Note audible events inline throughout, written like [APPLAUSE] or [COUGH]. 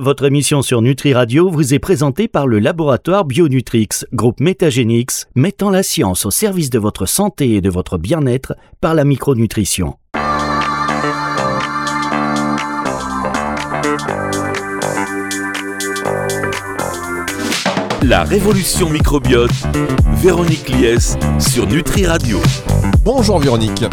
Votre émission sur Nutri Radio vous est présentée par le laboratoire Bionutrix, groupe Métagénix, mettant la science au service de votre santé et de votre bien-être par la micronutrition. La révolution microbiote, Véronique Lies sur Nutri Radio. Bonjour Véronique.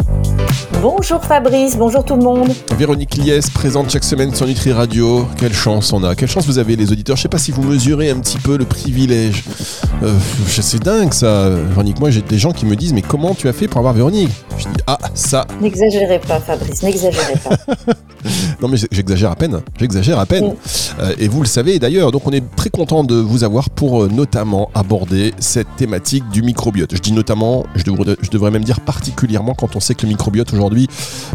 Bonjour Fabrice, bonjour tout le monde. Véronique Lies présente chaque semaine sur Nutri Radio. Quelle chance on a, quelle chance vous avez les auditeurs. Je sais pas si vous mesurez un petit peu le privilège. Euh, c'est dingue ça, Véronique. Moi j'ai des gens qui me disent mais comment tu as fait pour avoir Véronique? Je dis ah ça. N'exagérez pas Fabrice, n'exagérez pas. [LAUGHS] non mais j'exagère à peine, j'exagère à peine. Euh, et vous le savez d'ailleurs, donc on est très content de vous avoir pour euh, notamment aborder cette thématique du microbiote. Je dis notamment, je devrais, je devrais même dire particulièrement quand on sait que le microbiote aujourd'hui,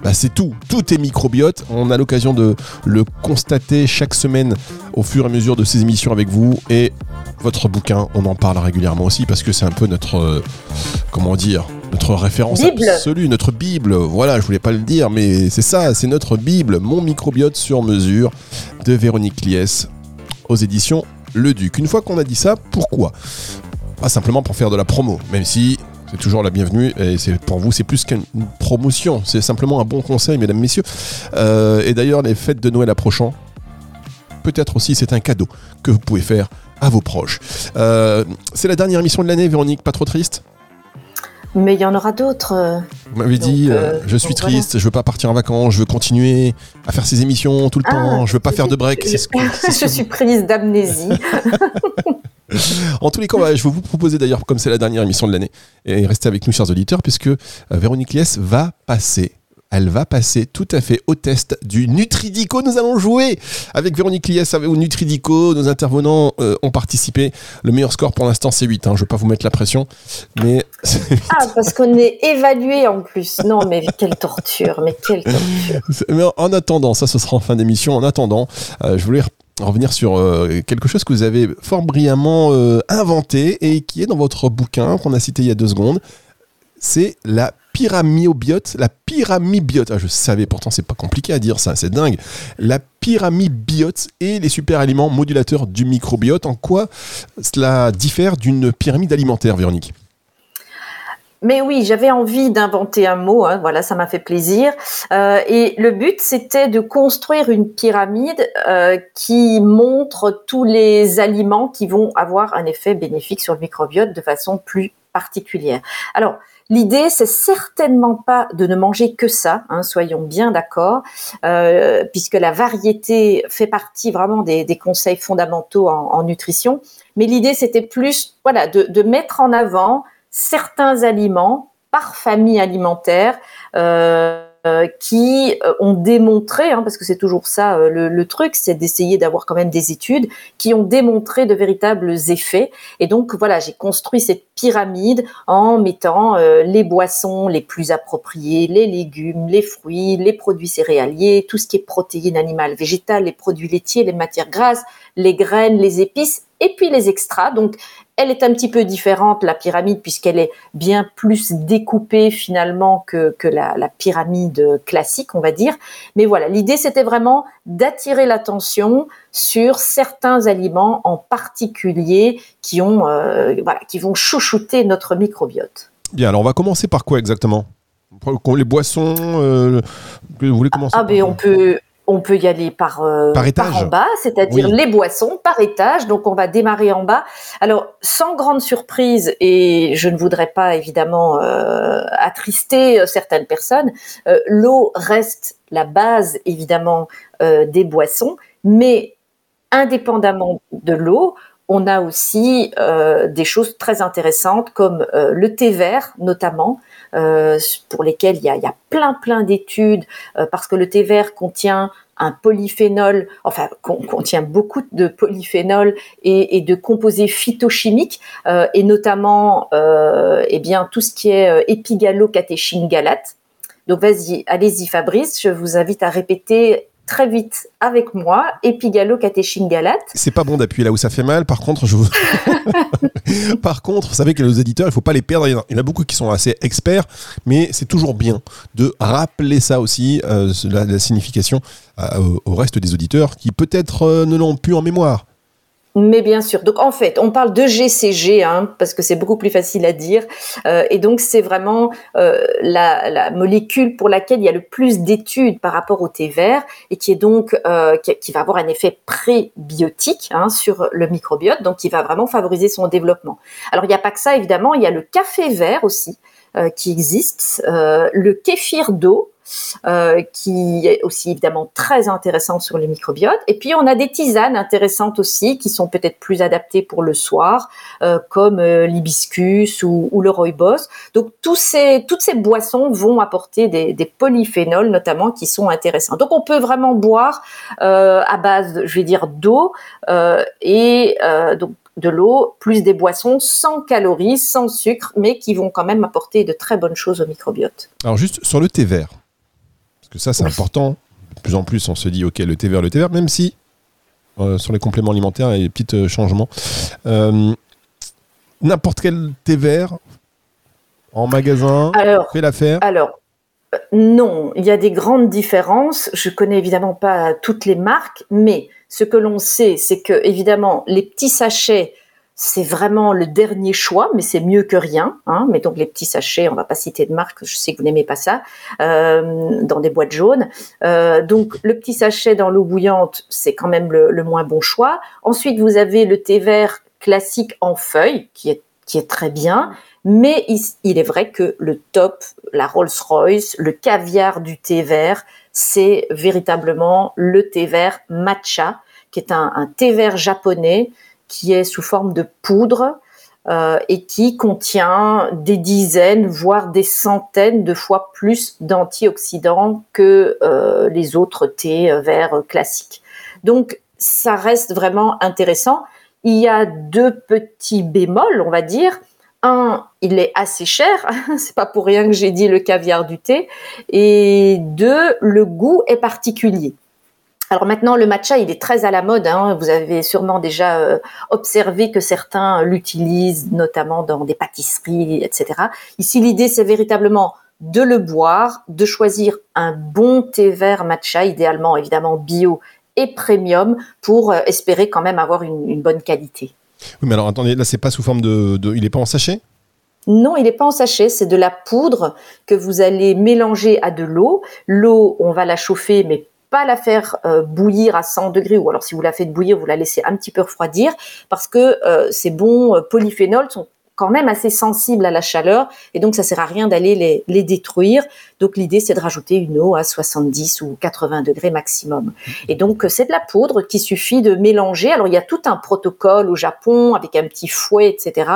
bah, c'est tout, tout est microbiote. On a l'occasion de le constater chaque semaine au fur et à mesure de ces émissions avec vous et votre bouquin, on en parle régulièrement aussi parce que c'est un peu notre, euh, comment dire, notre référence absolue, notre Bible. Voilà, je voulais pas le dire, mais c'est ça, c'est notre Bible, mon microbiote sur mesure de Véronique Liès aux éditions Le Duc. Une fois qu'on a dit ça, pourquoi? Pas simplement pour faire de la promo, même si c'est toujours la bienvenue et c'est pour vous c'est plus qu'une promotion, c'est simplement un bon conseil, mesdames, messieurs. Euh, et d'ailleurs, les fêtes de Noël approchant, peut-être aussi c'est un cadeau que vous pouvez faire à vos proches. Euh, c'est la dernière émission de l'année, Véronique, pas trop triste? Mais il y en aura d'autres. Vous m'avez dit, euh, euh, je suis triste, je veux pas partir en vacances, je veux continuer à faire ces émissions tout le ah, temps, je veux pas faire de break. Ce je suis prise d'amnésie. [LAUGHS] en tous les cas, je vais vous proposer d'ailleurs, comme c'est la dernière émission de l'année, et restez avec nous, chers auditeurs, puisque euh, Véronique Lies va passer elle va passer tout à fait au test du Nutridico. Nous allons jouer avec Véronique Lies au Nutridico. Nos intervenants euh, ont participé. Le meilleur score pour l'instant, c'est 8. Hein. Je ne vais pas vous mettre la pression. Mais [LAUGHS] ah, parce qu'on est évalué en plus. Non, mais quelle torture. Mais quelle torture. Mais en attendant, ça, ce sera en fin d'émission. En attendant, euh, je voulais revenir sur euh, quelque chose que vous avez fort brillamment inventé et qui est dans votre bouquin qu'on a cité il y a deux secondes. C'est la pyramibiote, la pyramibiote. Ah, je savais, pourtant c'est pas compliqué à dire ça, c'est dingue. La pyramibiote et les super aliments modulateurs du microbiote. En quoi cela diffère d'une pyramide alimentaire, Véronique? Mais oui, j'avais envie d'inventer un mot, hein, voilà, ça m'a fait plaisir. Euh, et le but, c'était de construire une pyramide euh, qui montre tous les aliments qui vont avoir un effet bénéfique sur le microbiote de façon plus particulière. Alors, L'idée, c'est certainement pas de ne manger que ça, hein, soyons bien d'accord, euh, puisque la variété fait partie vraiment des, conseils fondamentaux en, nutrition. Mais l'idée, c'était plus, voilà, de, mettre en avant certains aliments par famille alimentaire. Euh, euh, qui euh, ont démontré, hein, parce que c'est toujours ça euh, le, truc, c'est d'essayer d'avoir quand même des études qui ont démontré de véritables effets. Et donc voilà, j'ai construit cette pyramide en mettant les boissons les plus appropriées, les légumes, les fruits, les produits céréaliers, tout ce qui est protéines animales, végétales, les produits laitiers, les matières grasses, les graines, les épices et puis les extras. Donc, elle est un petit peu différente, la pyramide, puisqu'elle est bien plus découpée finalement que, la, pyramide classique, on va dire. Mais voilà, l'idée, c'était vraiment d'attirer l'attention sur certains aliments en particulier qui, ont, euh, voilà, qui vont chouchouter notre microbiote. Bien, alors on va commencer par quoi exactement? Les boissons, euh, vous voulez commencer Ah, ben on peut, on peut y aller par, euh, par, en bas, c'est-à-dire les boissons par étage. Donc on va démarrer en bas. Alors sans grande surprise, et je ne voudrais pas évidemment euh, attrister euh, certaines personnes, l'eau reste la base évidemment des boissons, mais indépendamment de l'eau, on a aussi des choses très intéressantes comme le thé vert notamment. Euh, pour lesquels il y a, plein plein d'études euh, parce que le thé vert contient un polyphénol, enfin contient beaucoup de polyphénol et, de composés phytochimiques euh, et notamment euh, eh bien tout ce qui est épigalo galate. Donc vas-y, allez-y Fabrice, je vous invite à répéter très vite avec moi, épigalo catéchine-galate. C'est pas bon d'appuyer là où ça fait mal. Par contre, je vous... [LAUGHS] Par contre, vous savez que les éditeurs, il faut pas les perdre. Il y en a beaucoup qui sont assez experts, mais c'est toujours bien de rappeler ça aussi, euh, la, signification euh, au reste des auditeurs qui peut-être euh, ne l'ont plus en mémoire. Mais bien sûr. Donc en fait, on parle de GCG hein, parce que c'est beaucoup plus facile à dire. Euh, et donc c'est vraiment euh, la, la, molécule pour laquelle il y a le plus d'études par rapport au thé vert et qui est donc euh, qui, qui, va avoir un effet prébiotique hein, sur le microbiote, donc qui va vraiment favoriser son développement. Alors il n'y a pas que ça évidemment, il y a le café vert aussi euh, qui existe, euh, le kéfir d'eau qui est aussi évidemment très intéressant sur les microbiotes. Et puis on a des tisanes intéressantes aussi qui sont peut-être plus adaptées pour le soir, euh, comme euh, l'hibiscus ou, ou, le rooibos. Donc tous ces, toutes ces boissons vont apporter des, des, polyphénols notamment qui sont intéressants. Donc on peut vraiment boire à base, je vais dire, d'eau et donc de l'eau, plus des boissons sans calories, sans sucre, mais qui vont quand même apporter de très bonnes choses au microbiote. Alors juste sur le thé vert, que ça, c'est important. De plus en plus, on se dit, OK, le thé vert, le thé vert, même si euh, sur les compléments alimentaires, il y a des petits euh, changements. Euh, n'importe quel thé vert en magasin fait l'affaire Alors, non, il y a des grandes différences. Je connais évidemment pas toutes les marques, mais ce que l'on sait, c'est que évidemment les petits sachets c'est vraiment le dernier choix, mais c'est mieux que rien. Hein. Mais donc les petits sachets, on va pas citer de marque, je sais que vous n'aimez pas ça, euh, dans des boîtes jaunes. Euh, donc le petit sachet dans l'eau bouillante, c'est quand même le, moins bon choix. Ensuite, vous avez le thé vert classique en feuille, qui est qui est très bien. Mais il, il est vrai que le top, la Rolls-Royce, le caviar du thé vert, c'est véritablement le thé vert matcha, qui est un, un thé vert japonais qui est sous forme de poudre euh, et qui contient des dizaines, voire des centaines de fois plus d'antioxydants que euh, les autres thés euh, verts classiques. Donc, ça reste vraiment intéressant. Il y a deux petits bémols, on va dire. Un, il est assez cher, [LAUGHS] c'est pas pour rien que j'ai dit le caviar du thé. Et deux, le goût est particulier. Alors maintenant, le matcha, il est très à la mode. Hein. Vous avez sûrement déjà euh, observé que certains l'utilisent, notamment dans des pâtisseries, etc. Ici, l'idée, c'est véritablement de le boire, de choisir un bon thé vert matcha, idéalement évidemment bio et premium, pour euh, espérer quand même avoir une, bonne qualité. Oui, mais alors attendez, là, c'est pas sous forme de, il n'est pas en sachet? Non, il n'est pas en sachet, c'est de la poudre que vous allez mélanger à de l'eau. L'eau, on va la chauffer, mais la faire euh, bouillir à 100 degrés. Ou alors si vous la faites bouillir, vous la laissez un petit peu refroidir parce que euh, ces bons euh, polyphénols sont quand même assez sensibles à la chaleur et donc ça sert à rien d'aller les, les, détruire. Donc l'idée c'est de rajouter une eau à 70 ou 80 degrés maximum. Et donc c'est de la poudre qui suffit de mélanger. Alors il y a tout un protocole au Japon avec un petit fouet, etc.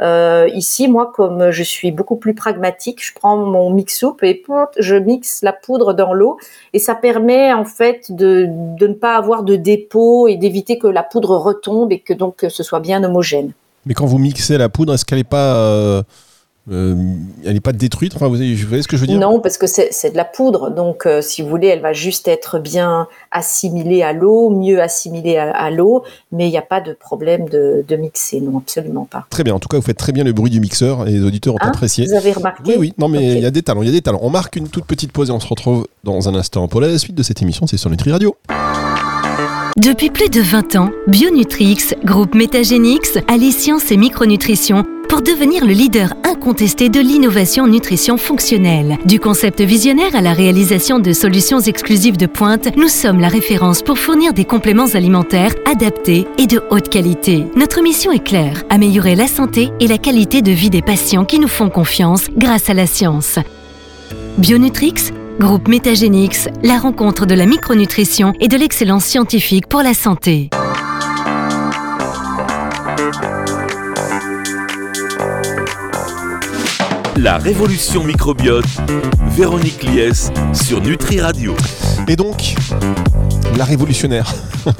Euh, ici moi comme je suis beaucoup plus pragmatique, je prends mon mix soupe et je mixe la poudre dans l'eau et ça permet en fait de, de ne pas avoir de dépôt et d'éviter que la poudre retombe et que donc ce soit bien homogène. Mais quand vous mixez la poudre, est-ce qu'elle n'est pas, euh, euh, elle est pas détruite Enfin, vous voyez, ce que je veux dire Non, parce que c'est de la poudre. Donc, euh, si vous voulez, elle va juste être bien assimilée à l'eau, mieux assimilée à, l'eau, mais il n'y a pas de problème de, mixer. Non, absolument pas. Très bien. En tout cas, vous faites très bien le bruit du mixeur et les auditeurs ont hein apprécié. Vous avez remarqué Oui, oui. Non, mais il y a des talents. Il y a des talents. On marque une toute petite pause et on se retrouve dans un instant pour la suite de cette émission. C'est sur Nutri Radio. Depuis plus de 20 ans, Bionutrix, groupe Métagénix, allie science et micronutrition pour devenir le leader incontesté de l'innovation nutrition fonctionnelle. Du concept visionnaire à la réalisation de solutions exclusives de pointe, nous sommes la référence pour fournir des compléments alimentaires adaptés et de haute qualité. Notre mission est claire, améliorer la santé et la qualité de vie des patients qui nous font confiance grâce à la science. Bionutrix Groupe Métagénix, la rencontre de la micronutrition et de l'excellence scientifique pour la santé. La révolution microbiote, Véronique Lies sur Nutri Radio. Et donc, la révolutionnaire, [LAUGHS]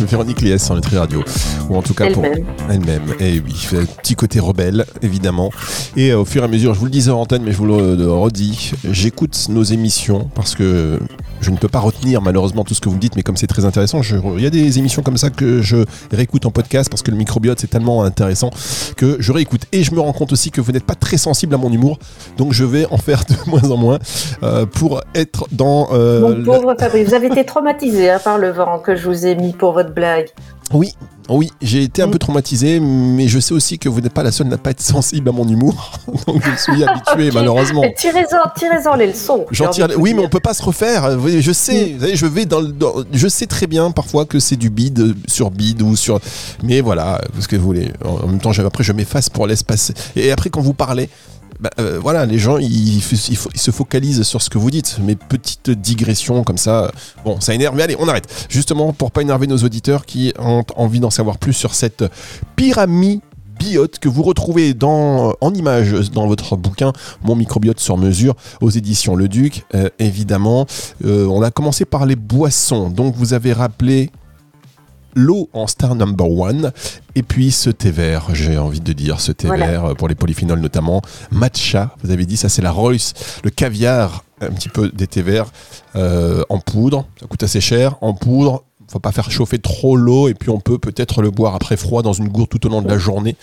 Véronique Liès sur Nutri Radio, ou en tout cas pour Elle-même. elle-même. Et oui, un petit côté rebelle, évidemment. Et euh, au fur et à mesure, je vous le disais en antenne, mais je vous le, le redis, j'écoute nos émissions parce que je ne peux pas retenir malheureusement tout ce que vous me dites, mais comme c'est très intéressant, je- il y a des émissions comme ça que je réécoute en podcast parce que le microbiote c'est tellement intéressant que je réécoute. Et je me rends compte aussi que vous n'êtes pas très sensible à mon humour, donc je vais en faire [LAUGHS] de moins en moins euh, pour être dans. euh, Mon la- pauvre Fabrice, vous avez été traumatisé hein, par le vent que je vous ai mis pour votre blague. Oui, oui, j'ai été un Mm. peu traumatisé, mais je sais aussi que vous n'êtes pas la seule à ne pas être sensible à mon humour, [LAUGHS] donc je suis habitué malheureusement. Mais Tirez-en, tirez-en les leçons. tire- Oui, mais on peut pas se refaire. Je sais, vous savez, je vais dans, le- je sais très bien parfois que c'est du bide sur bide ou sur, mais voilà, parce que vous voulez. En même temps, après je m'efface pour laisser passer. Et après quand vous parlez. Bah, euh, voilà, les gens ils, se focalisent sur ce que vous dites. Mes petites digressions comme ça, euh, bon, ça énerve. Mais allez, on arrête. Justement pour pas énerver nos auditeurs qui ont envie d'en savoir plus sur cette pyramide biote que vous retrouvez dans, en image dans votre bouquin Mon microbiote sur mesure aux éditions Le Duc. Euh, évidemment, Euh, on a commencé par les boissons. Donc vous avez rappelé l'eau en star number one et puis ce thé vert, j'ai envie de dire ce thé Voilà. vert euh, pour les polyphénols notamment. Matcha, vous avez dit ça c'est la Royce, le caviar un petit peu des thés verts euh, en poudre, ça coûte assez cher en poudre. Faut pas faire chauffer trop l'eau et puis on peut peut-être le boire après froid dans une gourde tout au long de la journée.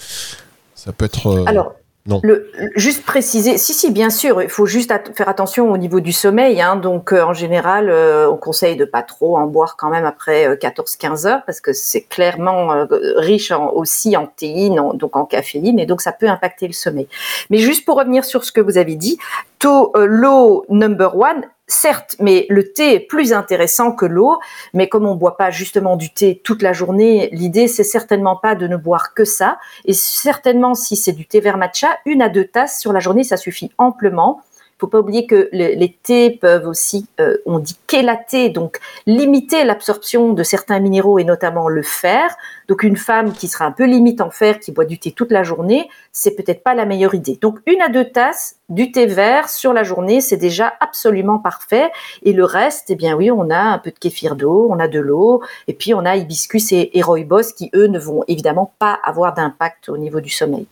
Ça peut être. euh, Alors, Le, juste préciser, si, si, bien sûr, il faut juste faire attention au niveau du sommeil. Hein, donc, euh, en général, euh, on conseille de pas trop en boire quand même après 14-15 heures parce que c'est clairement euh, riche en- aussi en théine, donc en caféine, et donc ça peut impacter le sommeil. Mais juste pour revenir sur ce que vous avez dit, euh, l'eau number one, certes, mais le thé est plus intéressant que l'eau. Mais comme on boit pas justement du thé toute la journée, l'idée c'est certainement pas de ne boire que ça. Et certainement, si c'est du thé vert matcha, une à deux tasses sur la journée, ça suffit amplement. Faut pas oublier que le- les thés peuvent aussi, euh, on dit chélater, donc limiter l'absorption de certains minéraux et notamment le fer. Donc une femme qui sera un peu limite en fer, qui boit du thé toute la journée, c'est peut-être pas la meilleure idée. Donc une à deux tasses du thé vert sur la journée, c'est déjà absolument parfait. Et le reste, eh bien oui, on a un peu de kéfir d'eau, on a de l'eau, et puis on a hibiscus et, et rooibos qui eux ne vont évidemment pas avoir d'impact au niveau du sommeil.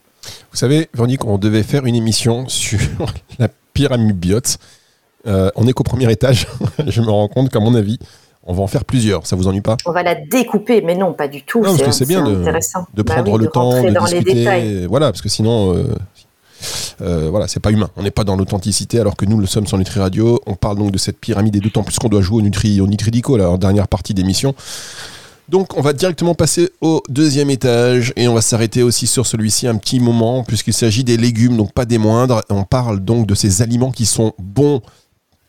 Vous savez, Véronique, on devait faire une émission sur [LAUGHS] la pyramide biote. Euh, on est qu'au premier étage. [LAUGHS] Je me rends compte qu'à mon avis, on va en faire plusieurs. Ça vous ennuie pas? On va la découper, mais non, pas du tout. Non, parce que c'est bien de- Bah prendre oui, le de temps de dans les détails. discuter. Voilà, parce que sinon, euh, euh, voilà, c'est pas humain. On n'est pas dans l'authenticité, alors que nous le sommes sur Nutri Radio. On parle donc de cette pyramide et d'autant plus qu'on doit jouer au Nutri, au Nutridico, là, en dernière partie d'émission. Donc on va directement passer au deuxième étage et on va s'arrêter aussi sur celui-ci un petit moment puisqu'il s'agit des légumes, donc pas des moindres. On parle donc de ces aliments qui sont bons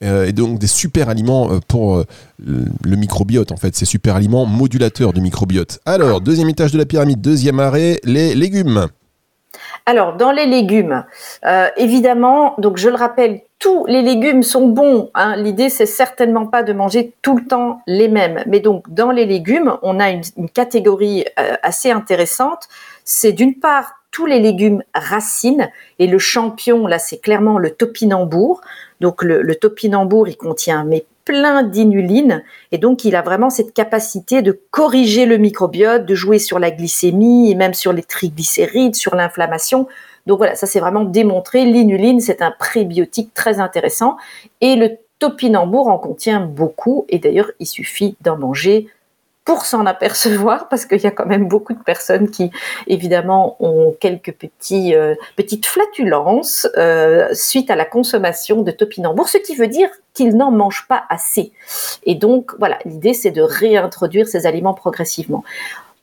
euh, et donc des super aliments euh, pour euh, le le microbiote en fait, ces super aliments modulateurs du microbiote. Alors, deuxième étage de la pyramide, deuxième arrêt, les légumes. Alors, dans les légumes, euh, évidemment, donc je le rappelle, tous les légumes sont bons. hein. L'idée, c'est certainement pas de manger tout le temps les mêmes. Mais donc, dans les légumes, on a une, catégorie euh, assez intéressante. C'est d'une part tous les légumes racines et le champion, là, c'est clairement le topinambour. Donc, le, le topinambour, il contient mais plein d'inuline et donc il a vraiment cette capacité de corriger le microbiote, de jouer sur la glycémie et même sur les triglycérides, sur l'inflammation. Donc voilà, ça c'est vraiment démontré. L'inuline, c'est un prébiotique très intéressant et le topinambour en contient beaucoup et d'ailleurs il suffit d'en manger pour s'en apercevoir parce qu'il y a quand même beaucoup de personnes qui évidemment ont quelques petits euh, petites flatulences euh, suite à la consommation de topinambour, ce qui veut dire qu'ils n'en mangent pas assez. Et donc voilà, l'idée c'est de réintroduire ces aliments progressivement.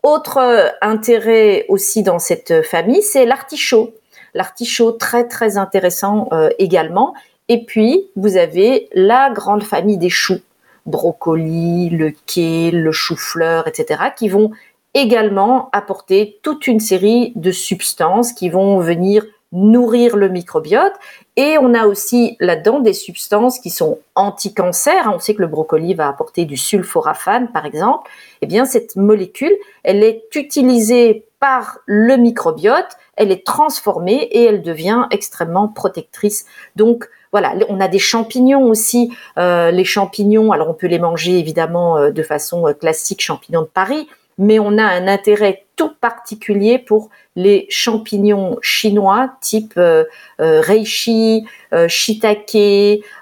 Autre euh, intérêt aussi dans cette famille, c'est l'artichaut. L'artichaut très très intéressant euh, également. Et puis vous avez la grande famille des choux brocoli, le kale, le chou-fleur, etc., qui vont également apporter toute une série de substances qui vont venir nourrir le microbiote. Et on a aussi là-dedans des substances qui sont anti-cancer. On sait que le brocoli va apporter du sulforaphane, par exemple. Eh bien, cette molécule, elle est utilisée par le microbiote, elle est transformée et elle devient extrêmement protectrice. Donc, voilà, on a des champignons aussi. les champignons, alors on peut les manger évidemment de façon classique, champignons de Paris, mais on a un intérêt tout particulier pour les champignons chinois type euh, euh, reishi, euh, shiitake,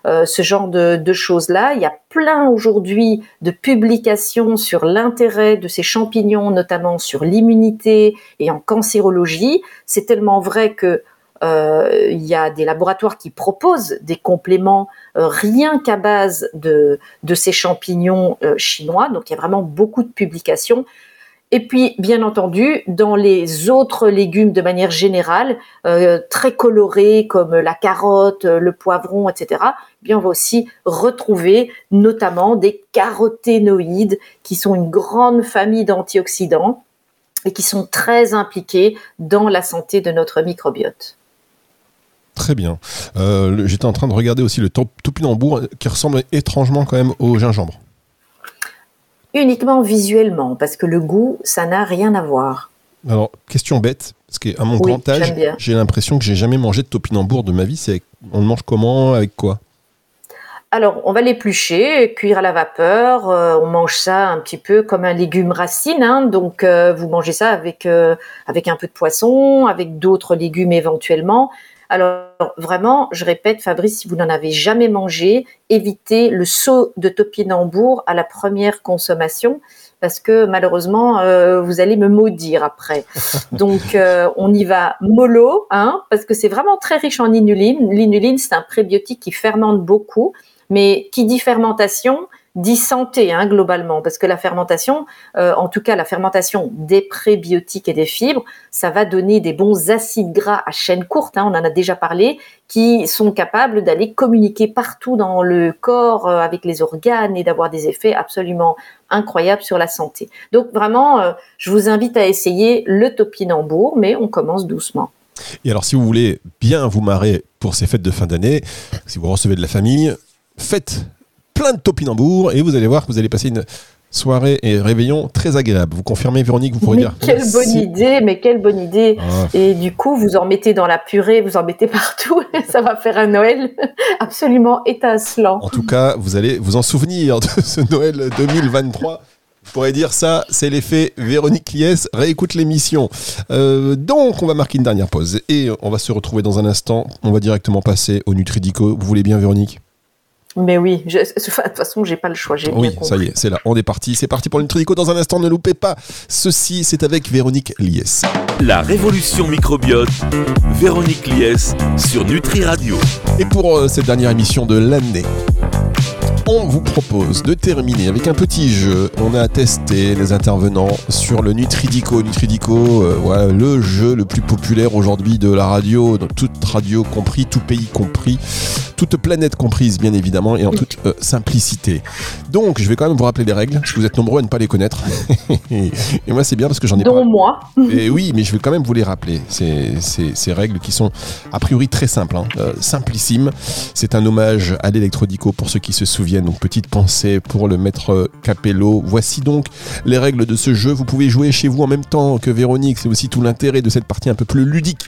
ce genre de, de choses-là. Il y a plein aujourd'hui de publications sur l'intérêt de ces champignons, notamment sur l'immunité et en cancérologie. C'est tellement vrai que il y a des laboratoires qui proposent des compléments rien qu'à base de, ces champignons chinois. Donc il y a vraiment beaucoup de publications. Et puis, bien entendu, dans les autres légumes de manière générale, euh, très colorés comme la carotte, le poivron, etc., eh bien on va aussi retrouver notamment des caroténoïdes qui sont une grande famille d'antioxydants et qui sont très impliqués dans la santé de notre microbiote. Très bien. Euh, j'étais en train de regarder aussi le topinambour qui ressemble étrangement quand même au gingembre uniquement visuellement, parce que le goût, ça n'a rien à voir. Alors, question bête, parce qu'à mon grand âge, j'ai l'impression que j'ai jamais mangé de topinambour de ma vie. C'est on le mange comment, avec quoi? Alors, on va l'éplucher, cuire à la vapeur. Euh, on mange ça un petit peu comme un légume racine. Hein. donc, euh, vous mangez ça avec euh, avec un peu de poisson, avec d'autres légumes éventuellement. Alors vraiment, je répète, Fabrice, si vous n'en avez jamais mangé, évitez le saut de topinambour à la première consommation parce que malheureusement, euh, vous allez me maudire après. [LAUGHS] Donc, euh, on y va mollo, hein, parce que c'est vraiment très riche en inuline. L'inuline, c'est un prébiotique qui fermente beaucoup, mais qui dit fermentation, dit santé hein, globalement, parce que la fermentation, euh, en tout cas la fermentation des prébiotiques et des fibres, ça va donner des bons acides gras à chaîne courte, hein, on en a déjà parlé, qui sont capables d'aller communiquer partout dans le corps euh, avec les organes et d'avoir des effets absolument incroyables sur la santé. Donc vraiment, euh, je vous invite à essayer le topinambour, mais on commence doucement. Et alors si vous voulez bien vous marrer pour ces fêtes de fin d'année, si vous recevez de la famille, faites plein de topinambours et vous allez voir que vous allez passer une soirée et réveillon très agréable. Vous confirmez, Véronique, vous pourrez mais dire. Quelle bonne idée, mais quelle bonne idée. Ah. Et du coup, vous en mettez dans la purée, vous en mettez partout. [LAUGHS] Ça va faire un Noël [LAUGHS] absolument étincelant. En tout cas, vous allez vous en souvenir de ce Noël 2023. Je pourrais dire ça, c'est l'effet Véronique Lies, réécoute l'émission. Euh, donc, on va marquer une dernière pause et on va se retrouver dans un instant. On va directement passer au Nutridico. Vous voulez bien, Véronique? Mais oui, de toute façon, j'ai pas le choix. Oui, ça y est, c'est là, on est parti. C'est parti pour le Nutridico dans un instant, ne loupez pas. Ceci, c'est avec Véronique Lies. La révolution microbiote, Véronique Lies sur Nutri Radio. Et pour euh, cette dernière émission de l'année, on vous propose de terminer avec un petit jeu. On a testé les intervenants sur le Nutridico. Nutridico, euh, le jeu le plus populaire aujourd'hui de la radio, dans toute radio compris, tout pays compris, toute planète comprise bien évidemment et en toute euh, simplicité. Donc je vais quand même vous rappeler les règles, parce que vous êtes nombreux à ne pas les connaître. [LAUGHS] et moi c'est bien parce que j'en ai Dont moi. [LAUGHS] et oui, mais je vais quand même vous les rappeler. Ces, règles qui sont a priori très simples, hein. euh, simplissimes. C'est un hommage à l'électrodico pour ceux qui se souviennent donc petite pensée pour le maître Capello. Voici donc les règles de ce jeu. Vous pouvez jouer chez vous en même temps que Véronique. C'est aussi tout l'intérêt de cette partie un peu plus ludique.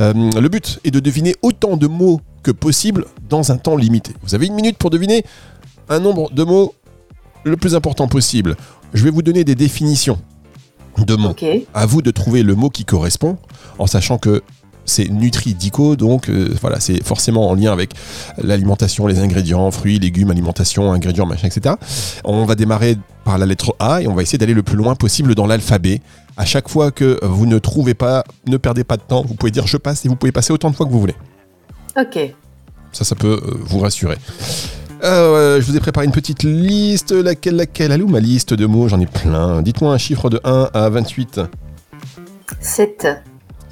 Euh, le but est de deviner autant de mots que possible dans un temps limité. Vous avez une minute pour deviner un nombre de mots le plus important possible. Je vais vous donner des définitions de mots. À vous de trouver le mot qui correspond, en sachant que c'est Nutridico, donc euh, voilà, c'est forcément en lien avec l'alimentation, les ingrédients, fruits, légumes, alimentation, ingrédients, machin, etc. On va démarrer par la lettre A et on va essayer d'aller le plus loin possible dans l'alphabet. À chaque fois que vous ne trouvez pas, ne perdez pas de temps, vous pouvez dire je passe et vous pouvez passer autant de fois que vous voulez. Ok. Ça, ça peut euh, vous rassurer. Euh, je vous ai préparé une petite liste. Laquelle, laquelle? Elle où ma liste de mots? J'en ai plein. Dites-moi un chiffre de 1 à 28. 7.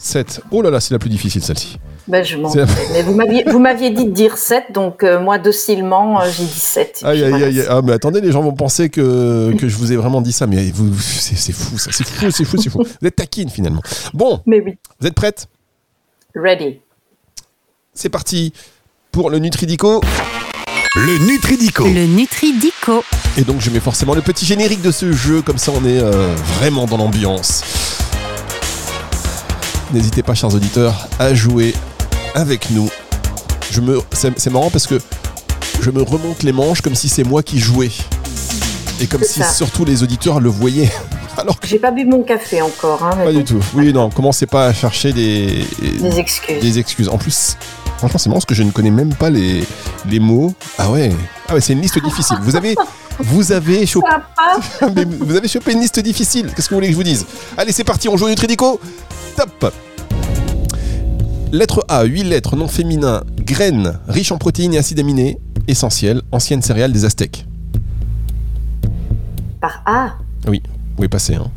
7. Oh là là, c'est la plus difficile celle-ci. Ben, je m'en Mais vous m'aviez dit de dire 7, donc euh, moi, docilement, euh, j'ai dit 7. Aïe, aïe, aïe. Ah, mais attendez, les gens vont penser que, que je vous ai vraiment dit ça, mais vous, c'est, fou, ça. C'est fou, c'est fou, c'est fou. Vous êtes taquine, finalement. Bon. Mais oui. Vous êtes prête? Ready. C'est parti pour le Nutridico. Le Nutridico. Le Nutridico. Et donc, je mets forcément le petit générique de ce jeu, comme ça, on est euh, vraiment dans l'ambiance. N'hésitez pas, chers auditeurs, à jouer avec nous je me, c'est marrant parce que je me remonte les manches comme si c'est moi qui jouais. Et comme si ça. surtout les auditeurs le voyaient. [LAUGHS] Alors que J'ai pas bu mon café encore. Hein, pas du tout. Oui, non, commencez pas à chercher des, Des excuses. des excuses. En plus, franchement, c'est marrant parce que je ne connais même pas les, les mots. Ah ouais, ah ouais c'est une liste difficile. Vous avez, vous avez chopé, [LAUGHS] vous avez chopé une liste difficile. Qu'est-ce que vous voulez que je vous dise? Allez, c'est parti, on joue au Nutridico. Top Lettre A, 8 lettres, nom féminin, graines, riche en protéines et acides aminés, essentiels, ancienne céréale des Aztèques. Par A. Vous pouvez passer. Hein.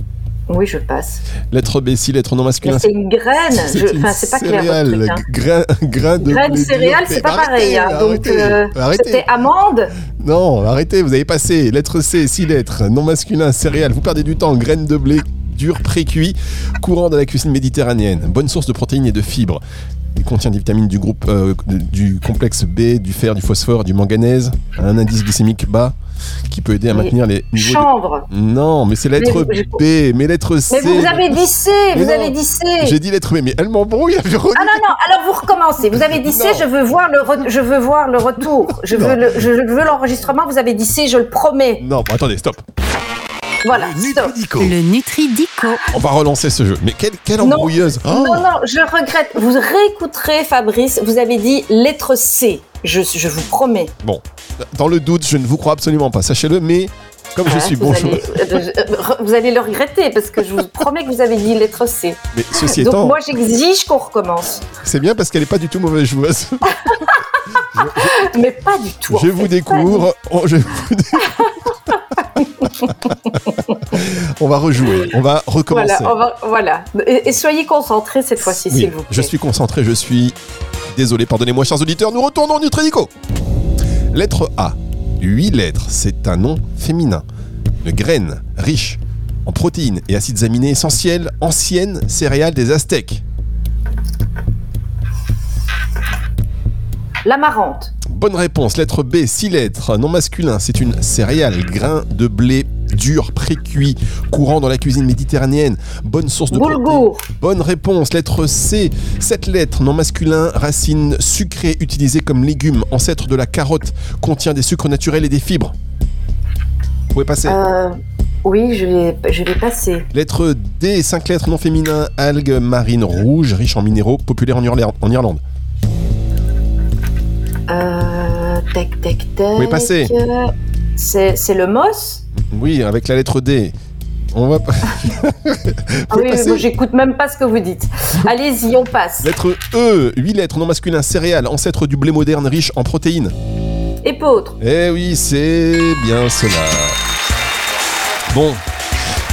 Oui, je passe. Lettre B, 6 lettres, nom Mais masculin. c'est une graine. Enfin, c'est pas clair. céréale, hein. grain, grain de Graine céréale, c'est pas pareil. hein. arrêtez, Donc, arrêtez, euh, c'était amande. Non, arrêtez, vous avez passé. Lettre C, 6 lettres, nom masculin, céréales. Vous perdez du temps. Graines de blé dur, pré-cuit, courant dans la cuisine méditerranéenne. Bonne source de protéines et de fibres. Il contient des vitamines du groupe euh, du complexe B, du fer, du phosphore, du manganèse. Un indice glycémique bas qui peut aider à maintenir les niveaux. de- Chanvre. Non, mais c'est lettre Mais- B, mais lettre C. Mais vous avez dit C. Mais Vous non. avez dit C. J'ai dit lettre B, mais elle m'embrouille. Ah non, non, alors vous recommencez. Vous avez dit C, Non. je veux voir le, re- je veux voir le retour. Je Non. veux, le- je veux l'enregistrement. Vous avez dit C, je le promets. Non, bon, attendez, stop. Voilà. Nutridico. Le Nutridico. On va relancer ce jeu. Mais quelle, quelle Non. embrouilleuse. Oh. Non, non, je regrette. Vous réécouterez, Fabrice. Vous avez dit lettre C. Je, je vous promets. Bon, dans le doute, je ne vous crois absolument pas, sachez-le, mais comme je Hein, suis bon joueur, [LAUGHS] allez, vous allez le regretter parce que je vous promets que vous avez dit lettre C. mais ceci Donc étant, moi, j'exige qu'on recommence. c'est bien parce qu'elle n'est pas du tout mauvaise joueuse. [LAUGHS] Mais pas du tout. en je vous découvre. oh, je vous dé- on va rejouer, on va recommencer. Voilà, on va- voilà. Et, et soyez concentrés cette fois-ci, Oui, s'il vous plaît. je suis concentré, je suis désolé, pardonnez-moi chers auditeurs, nous retournons au Nutridico. Lettre A, 8 lettres, c'est un nom féminin. Une graine riche en protéines et acides aminés essentiels, ancienne céréale des Aztèques. L'amarante. Bonne réponse, lettre B, 6 lettres, nom masculin, c'est une céréale, grain de blé dur, pré-cuit, courant dans la cuisine méditerranéenne, bonne source de protéines. Bonne réponse, lettre C, 7 lettres, nom masculin, racine sucrée utilisée comme légume, ancêtre de la carotte, contient des sucres naturels et des fibres. Vous pouvez passer. Euh, oui, je vais, je vais passer. Lettre D, 5 lettres, nom féminin, algues marines rouges, riches en minéraux, populaire en Irlande. Euh, tac, tac, tac. pouvez passer. C'est le MOS Oui, avec la lettre D. On va pas. [LAUGHS] Ah oui, j'écoute même pas ce que vous dites. Allez-y, on passe. Lettre E, 8 lettres, nom masculin, céréales, ancêtre du blé moderne riche en protéines. Épôtre. Eh oui, c'est bien cela. Bon,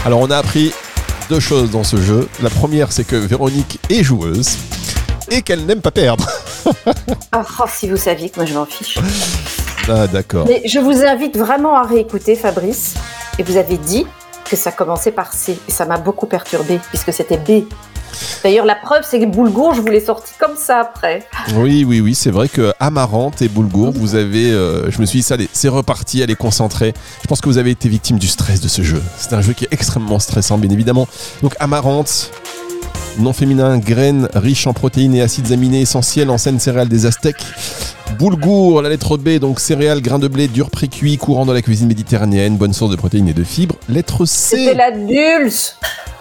alors on a appris deux choses dans ce jeu. La première, c'est que Véronique est joueuse et qu'elle n'aime pas perdre. [LAUGHS] Ah, oh, si vous saviez que moi je m'en fiche. Ah d'accord. Mais je vous invite vraiment à réécouter Fabrice. Et vous avez dit que ça commençait par C. Et ça m'a beaucoup perturbé puisque c'était B. D'ailleurs, la preuve, c'est que Boulgour, je vous l'ai sorti comme ça après. Oui, oui, oui, c'est vrai que Amarante et Boulgour, vous avez. euh, je me suis dit, ça, allez, c'est reparti, elle est concentrée. Je pense que vous avez été victime du stress de ce jeu. C'est un jeu qui est extrêmement stressant, bien évidemment. Donc Amarante, nom féminin, graines riches en protéines et acides aminés essentiels, ancienne céréale des Aztèques. Boulgour, la lettre B, donc céréales, grains de blé dur pré-cuit, courant dans la cuisine méditerranéenne, bonne source de protéines et de fibres. Lettre C'était C. la dulce.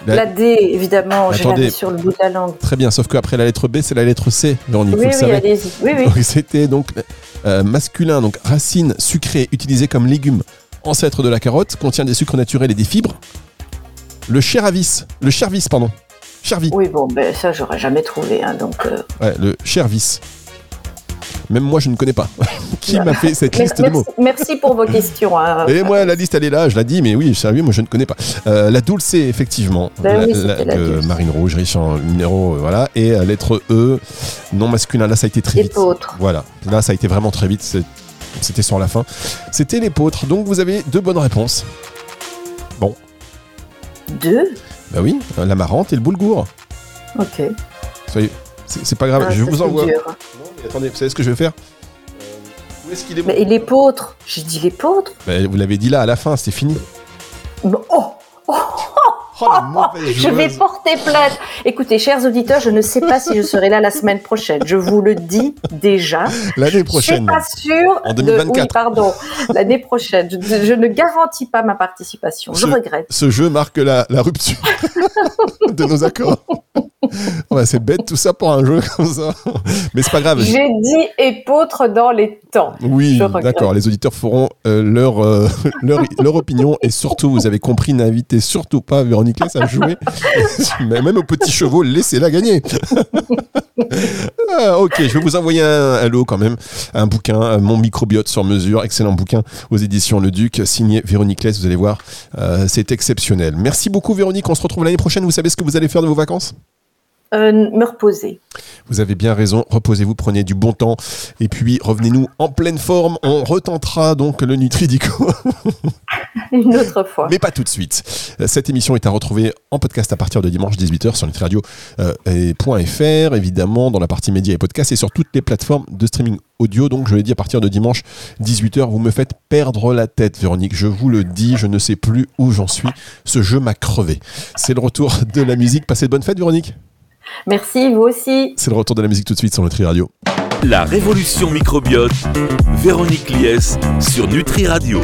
La- La D, évidemment, Attendez. l'avais sur le bout de la langue. Très bien, sauf qu'après la lettre B, c'est la lettre C, Véronique, Oui, vous oui, allez-y. Oui, oui. C'était donc euh, masculin, donc racine sucrée utilisée comme légume, ancêtre de la carotte, contient des sucres naturels et des fibres. Le chervis, le chervis, pardon. Chervis, Oui, bon, ben ça, j'aurais jamais trouvé. hein, donc, euh, ouais, le chervis. Même moi, je ne connais pas. [LAUGHS] Qui m'a fait cette liste de merci, mots merci pour vos questions. hein. [LAUGHS] Et moi, la liste, elle est là, je l'ai dit, mais oui, sérieux, moi, je ne connais pas. Euh, la dulce, effectivement. Ben la, oui, la marine rouge, riche en minéraux, euh, voilà. Et euh, lettre E, non masculin, là, ça a été très vite. Épôtre. Voilà, là ça a été vraiment très vite, c'était sur la fin. C'était l'épôtre, donc vous avez deux bonnes réponses. Deux? Bah oui, euh, l'amarante et le boulgour. Ok. Soyez- C'est c'est pas grave, Ah, je vous c'est envoie. dur. Non, mais attendez, vous savez ce que je vais faire? Euh, Où est-ce qu'il est, Mais et l'épôtre J'ai dit l'épôtre Bah, Vous l'avez dit là à la fin, c'était fini. Oh, oh, Oh, Je vais porter plainte. Écoutez, chers auditeurs, je ne sais pas si je serai là la semaine prochaine. Je vous le dis déjà. L'année Je prochaine. suis pas sûre. En de- 2024. Oui, pardon. L'année prochaine. Je, je ne garantis pas ma participation. Je regrette. Ce jeu marque la, la rupture [LAUGHS] de nos accords. [LAUGHS] C'est bête tout ça pour un jeu comme ça. [LAUGHS] Mais c'est pas grave. J'ai dit épautre dans les temps. Oui, d'accord. Les auditeurs feront euh, leur, euh, [LAUGHS] leur, leur opinion. Et surtout, vous avez compris, n'invitez surtout pas Véronique Less à jouer. Mais Même aux petits chevaux, laissez-la gagner. Ah, ok, je vais vous envoyer un, un lot quand même. Un bouquin, euh, Mon microbiote sur mesure. Excellent bouquin aux éditions Le Duc, signé Véronique Less. Vous allez voir, euh, c'est exceptionnel. Merci beaucoup, Véronique. On se retrouve l'année prochaine. Vous savez ce que vous allez faire de vos vacances? Euh, me reposer. Vous avez bien raison, reposez-vous, prenez du bon temps et puis revenez-nous en pleine forme. On retentera donc le Nutridico, [LAUGHS] Une autre fois. mais pas tout de suite. Euh, Cette émission est à retrouver en podcast à partir de dimanche 18h sur nutriradio.fr, évidemment dans la partie médias et podcasts et sur toutes les plateformes de streaming audio. Donc je l'ai dit à partir de dimanche 18h, vous me faites perdre la tête Véronique, je vous le dis, je ne sais plus où j'en suis. Ce jeu m'a crevé. C'est le retour de la musique. Passez de bonnes fêtes Véronique. Merci, vous aussi. C'est le retour de la musique tout de suite sur Nutri Radio. La révolution microbiote, Véronique Lies sur Nutri Radio.